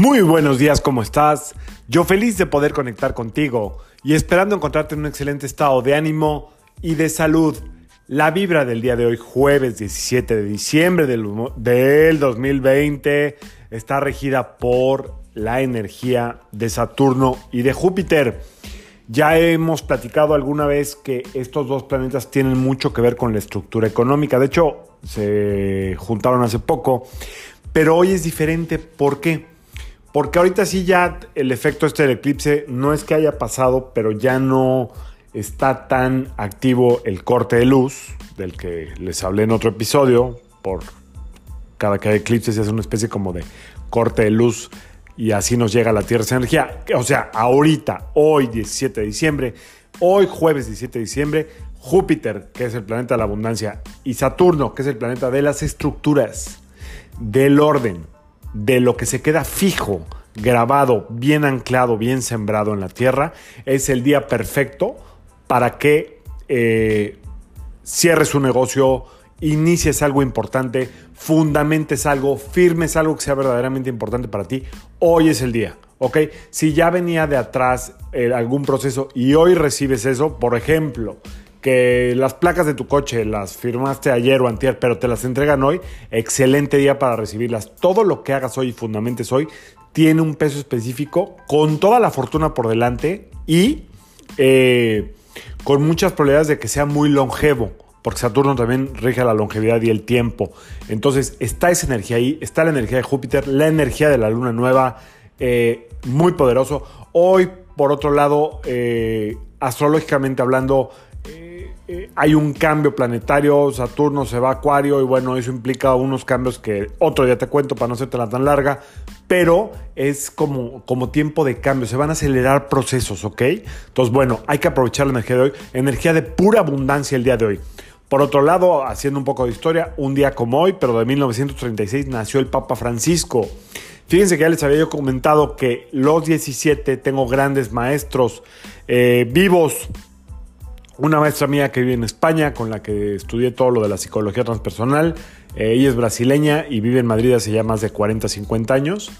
Muy buenos días, ¿cómo estás? Yo feliz de poder conectar contigo y esperando encontrarte en un excelente estado de ánimo y de salud. La vibra del día de hoy, jueves 17 de diciembre del, del 2020, está regida por la energía de Saturno y de Júpiter. Ya hemos platicado alguna vez que estos dos planetas tienen mucho que ver con la estructura económica. De hecho, se juntaron hace poco. Pero hoy es diferente. ¿Por qué? Porque ahorita sí ya el efecto este del eclipse no es que haya pasado, pero ya no está tan activo el corte de luz, del que les hablé en otro episodio. Por cada que hay eclipse se hace una especie como de corte de luz y así nos llega a la Tierra esa energía. O sea, ahorita, hoy 17 de diciembre, hoy jueves 17 de diciembre, Júpiter, que es el planeta de la abundancia, y Saturno, que es el planeta de las estructuras, del orden, de lo que se queda fijo, grabado, bien anclado, bien sembrado en la tierra, es el día perfecto para que eh, cierres un negocio, inicies algo importante, fundamentes algo, firmes algo que sea verdaderamente importante para ti. Hoy es el día, ¿ok? Si ya venía de atrás eh, algún proceso y hoy recibes eso, por ejemplo, que las placas de tu coche las firmaste ayer o antier, pero te las entregan hoy, excelente día para recibirlas. Todo lo que hagas hoy y fundamentes hoy tiene un peso específico, con toda la fortuna por delante y eh, con muchas probabilidades de que sea muy longevo, porque Saturno también rige la longevidad y el tiempo. Entonces está esa energía ahí, está la energía de Júpiter, la energía de la luna nueva, eh, muy poderoso. Hoy, por otro lado, eh, astrológicamente hablando, eh, hay un cambio planetario, Saturno se va a Acuario y bueno, eso implica unos cambios que otro día te cuento para no hacerte tan larga, pero es como, como tiempo de cambio, se van a acelerar procesos, ¿ok? Entonces bueno, hay que aprovechar la energía de hoy, energía de pura abundancia el día de hoy. Por otro lado, haciendo un poco de historia, un día como hoy, pero de 1936, nació el Papa Francisco. Fíjense que ya les había yo comentado que los 17 tengo grandes maestros eh, vivos una maestra mía que vive en España, con la que estudié todo lo de la psicología transpersonal. Eh, ella es brasileña y vive en Madrid hace ya más de 40, 50 años.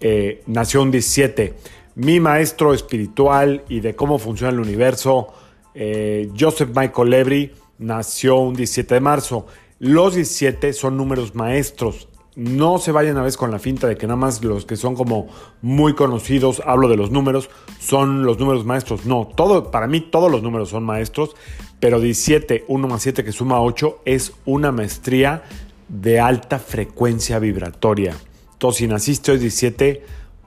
Eh, nació un 17. Mi maestro espiritual y de cómo funciona el universo, eh, Joseph Michael Levry, nació un 17 de marzo. Los 17 son números maestros. No se vayan a veces con la finta de que nada más los que son como muy conocidos, hablo de los números, son los números maestros. No, todo, para mí todos los números son maestros, pero 17, 1 más 7 que suma 8 es una maestría de alta frecuencia vibratoria. Entonces, si naciste hoy 17,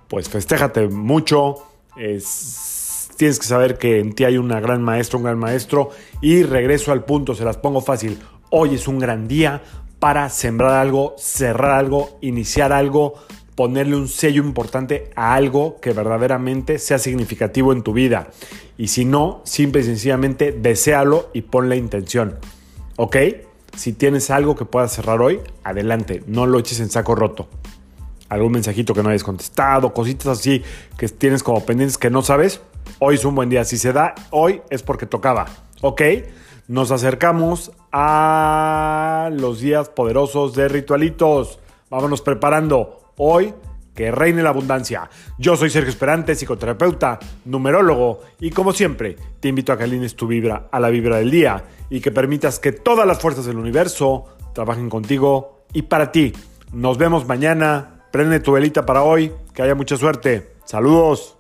pues festéjate mucho. tienes que saber que en ti hay una gran maestra, un gran maestro. Y regreso al punto, se las pongo fácil. Hoy es un gran día para sembrar algo, cerrar algo, iniciar algo, ponerle un sello importante a algo que verdaderamente sea significativo en tu vida. Y si no, simple y sencillamente deséalo y pon la intención. ¿Ok? Si tienes algo que puedas cerrar hoy, adelante, no lo eches en saco roto. Algún mensajito que no hayas contestado, cositas así que tienes como pendientes que no sabes, hoy es un buen día. Si se da hoy es porque tocaba. ¿Ok? Nos acercamos a los días poderosos de ritualitos. Vámonos preparando. Hoy que reine la abundancia. Yo soy Sergio Esperante, psicoterapeuta, numerólogo, y como siempre, te invito a que alines tu vibra a la vibra del día y que permitas que todas las fuerzas del universo trabajen contigo y para ti. Nos vemos mañana. Prende tu velita para hoy. Que haya mucha suerte. Saludos.